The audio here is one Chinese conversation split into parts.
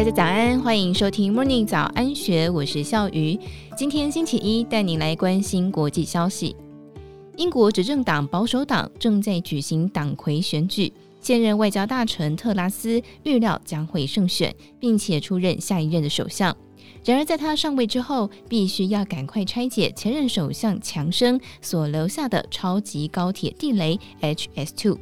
大家早安，欢迎收听 Morning 早安学，我是笑鱼。今天星期一，带您来关心国际消息。英国执政党保守党正在举行党魁选举，现任外交大臣特拉斯预料将会胜选，并且出任下一任的首相。然而，在他上位之后，必须要赶快拆解前任首相强生所留下的超级高铁地雷 HS2。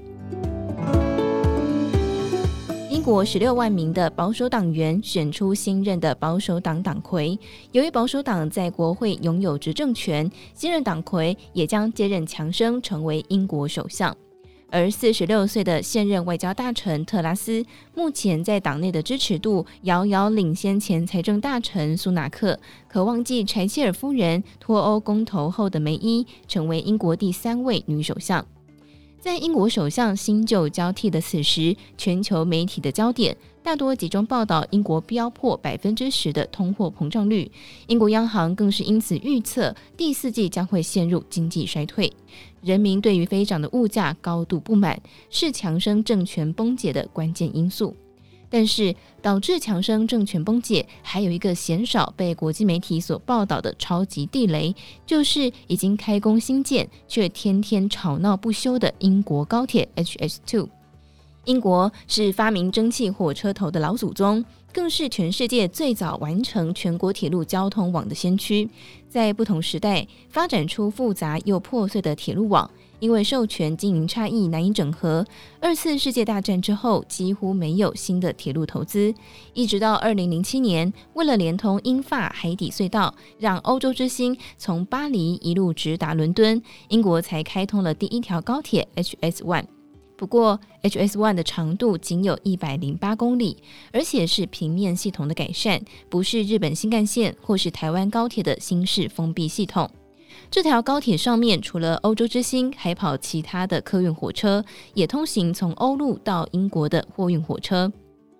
国十六万名的保守党员选出新任的保守党党魁。由于保守党在国会拥有执政权，新任党魁也将接任强生成为英国首相。而四十六岁的现任外交大臣特拉斯，目前在党内的支持度遥遥领先前财政大臣苏纳克，可望继柴切尔夫人脱欧公投后的梅伊，成为英国第三位女首相。在英国首相新旧交替的此时，全球媒体的焦点大多集中报道英国飙破百分之十的通货膨胀率，英国央行更是因此预测第四季将会陷入经济衰退。人民对于飞涨的物价高度不满，是强生政权崩解的关键因素。但是，导致强生政权崩解，还有一个鲜少被国际媒体所报道的超级地雷，就是已经开工兴建却天天吵闹不休的英国高铁 HS2。英国是发明蒸汽火车头的老祖宗，更是全世界最早完成全国铁路交通网的先驱，在不同时代发展出复杂又破碎的铁路网。因为授权经营差异难以整合，二次世界大战之后几乎没有新的铁路投资，一直到二零零七年，为了连通英法海底隧道，让欧洲之星从巴黎一路直达伦敦，英国才开通了第一条高铁 HS One。不过，HS One 的长度仅有一百零八公里，而且是平面系统的改善，不是日本新干线或是台湾高铁的新式封闭系统。这条高铁上面除了欧洲之星，还跑其他的客运火车，也通行从欧陆到英国的货运火车。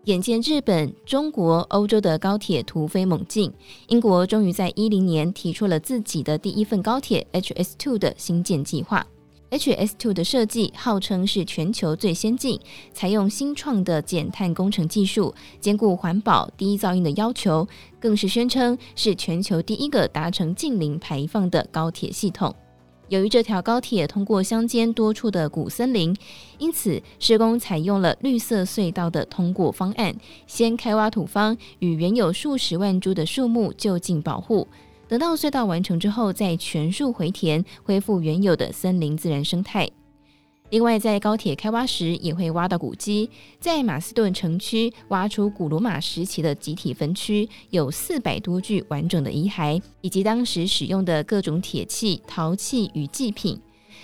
眼见日本、中国、欧洲的高铁突飞猛进，英国终于在一零年提出了自己的第一份高铁 H S Two 的新建计划。HS2 的设计号称是全球最先进，采用新创的减碳工程技术，兼顾环保、低噪音的要求，更是宣称是全球第一个达成近零排放的高铁系统。由于这条高铁通过乡间多处的古森林，因此施工采用了绿色隧道的通过方案，先开挖土方，与原有数十万株的树木就近保护。等到隧道完成之后，再全数回填，恢复原有的森林自然生态。另外，在高铁开挖时，也会挖到古迹，在马斯顿城区挖出古罗马时期的集体坟区，有四百多具完整的遗骸，以及当时使用的各种铁器、陶器与祭品。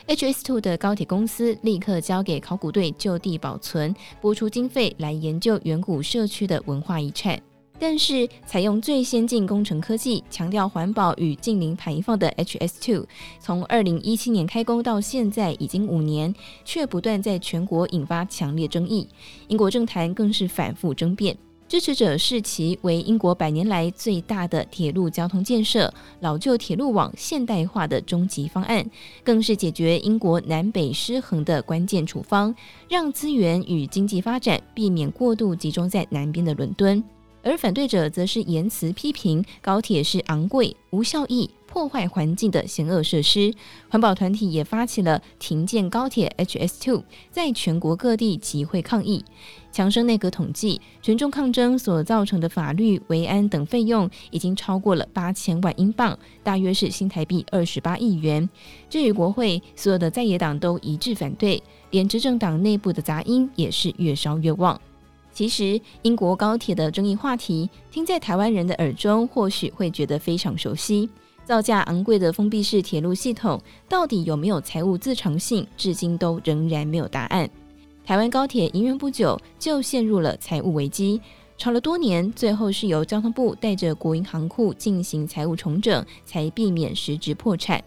HS2 的高铁公司立刻交给考古队就地保存，拨出经费来研究远古社区的文化遗产。但是，采用最先进工程科技、强调环保与近零排放的 HS2，从二零一七年开工到现在已经五年，却不断在全国引发强烈争议。英国政坛更是反复争辩，支持者视其为英国百年来最大的铁路交通建设、老旧铁路网现代化的终极方案，更是解决英国南北失衡的关键处方，让资源与经济发展避免过度集中在南边的伦敦。而反对者则是言辞批评高铁是昂贵、无效益、破坏环境的险恶设施。环保团体也发起了停建高铁 HS2，在全国各地集会抗议。强生内阁统计，群众抗争所造成的法律、维安等费用已经超过了八千万英镑，大约是新台币二十八亿元。至于国会，所有的在野党都一致反对，连执政党内部的杂音也是越烧越旺。其实，英国高铁的争议话题，听在台湾人的耳中，或许会觉得非常熟悉。造价昂贵的封闭式铁路系统，到底有没有财务自偿性，至今都仍然没有答案。台湾高铁营运不久就陷入了财务危机，吵了多年，最后是由交通部带着国营行库进行财务重整，才避免实质破产。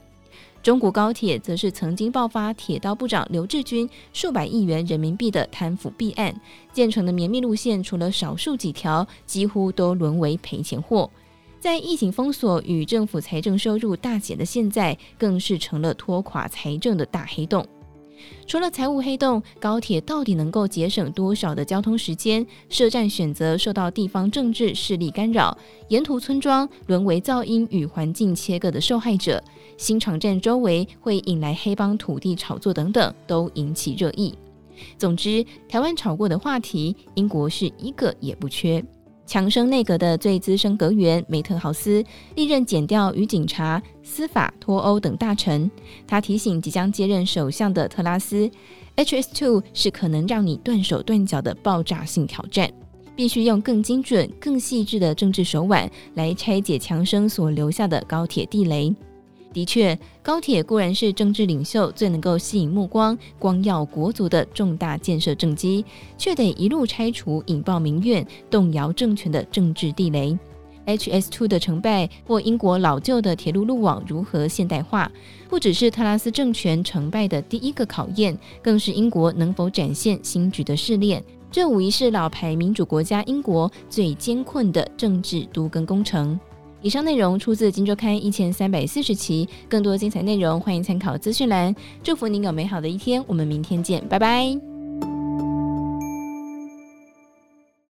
中国高铁则是曾经爆发铁道部长刘志军数百亿元人民币的贪腐弊案，建成的绵密路线除了少数几条，几乎都沦为赔钱货。在疫情封锁与政府财政收入大减的现在，更是成了拖垮财政的大黑洞。除了财务黑洞，高铁到底能够节省多少的交通时间？设站选择受到地方政治势力干扰，沿途村庄沦为噪音与环境切割的受害者。新场站周围会引来黑帮土地炒作等等，都引起热议。总之，台湾炒过的话题，英国是一个也不缺。强生内阁的最资深阁员梅特豪斯历任检调与警察、司法、脱欧等大臣。他提醒即将接任首相的特拉斯：“HS2 是可能让你断手断脚的爆炸性挑战，必须用更精准、更细致的政治手腕来拆解强生所留下的高铁地雷。”的确，高铁固然是政治领袖最能够吸引目光、光耀国族的重大建设政绩，却得一路拆除引爆民怨、动摇政权的政治地雷。HS2 的成败，或英国老旧的铁路路网如何现代化，不只是特拉斯政权成败的第一个考验，更是英国能否展现新局的试炼。这无疑是老牌民主国家英国最艰困的政治都更工程。以上内容出自《金周刊》一千三百四十期，更多精彩内容欢迎参考资讯栏。祝福您有美好的一天，我们明天见，拜拜。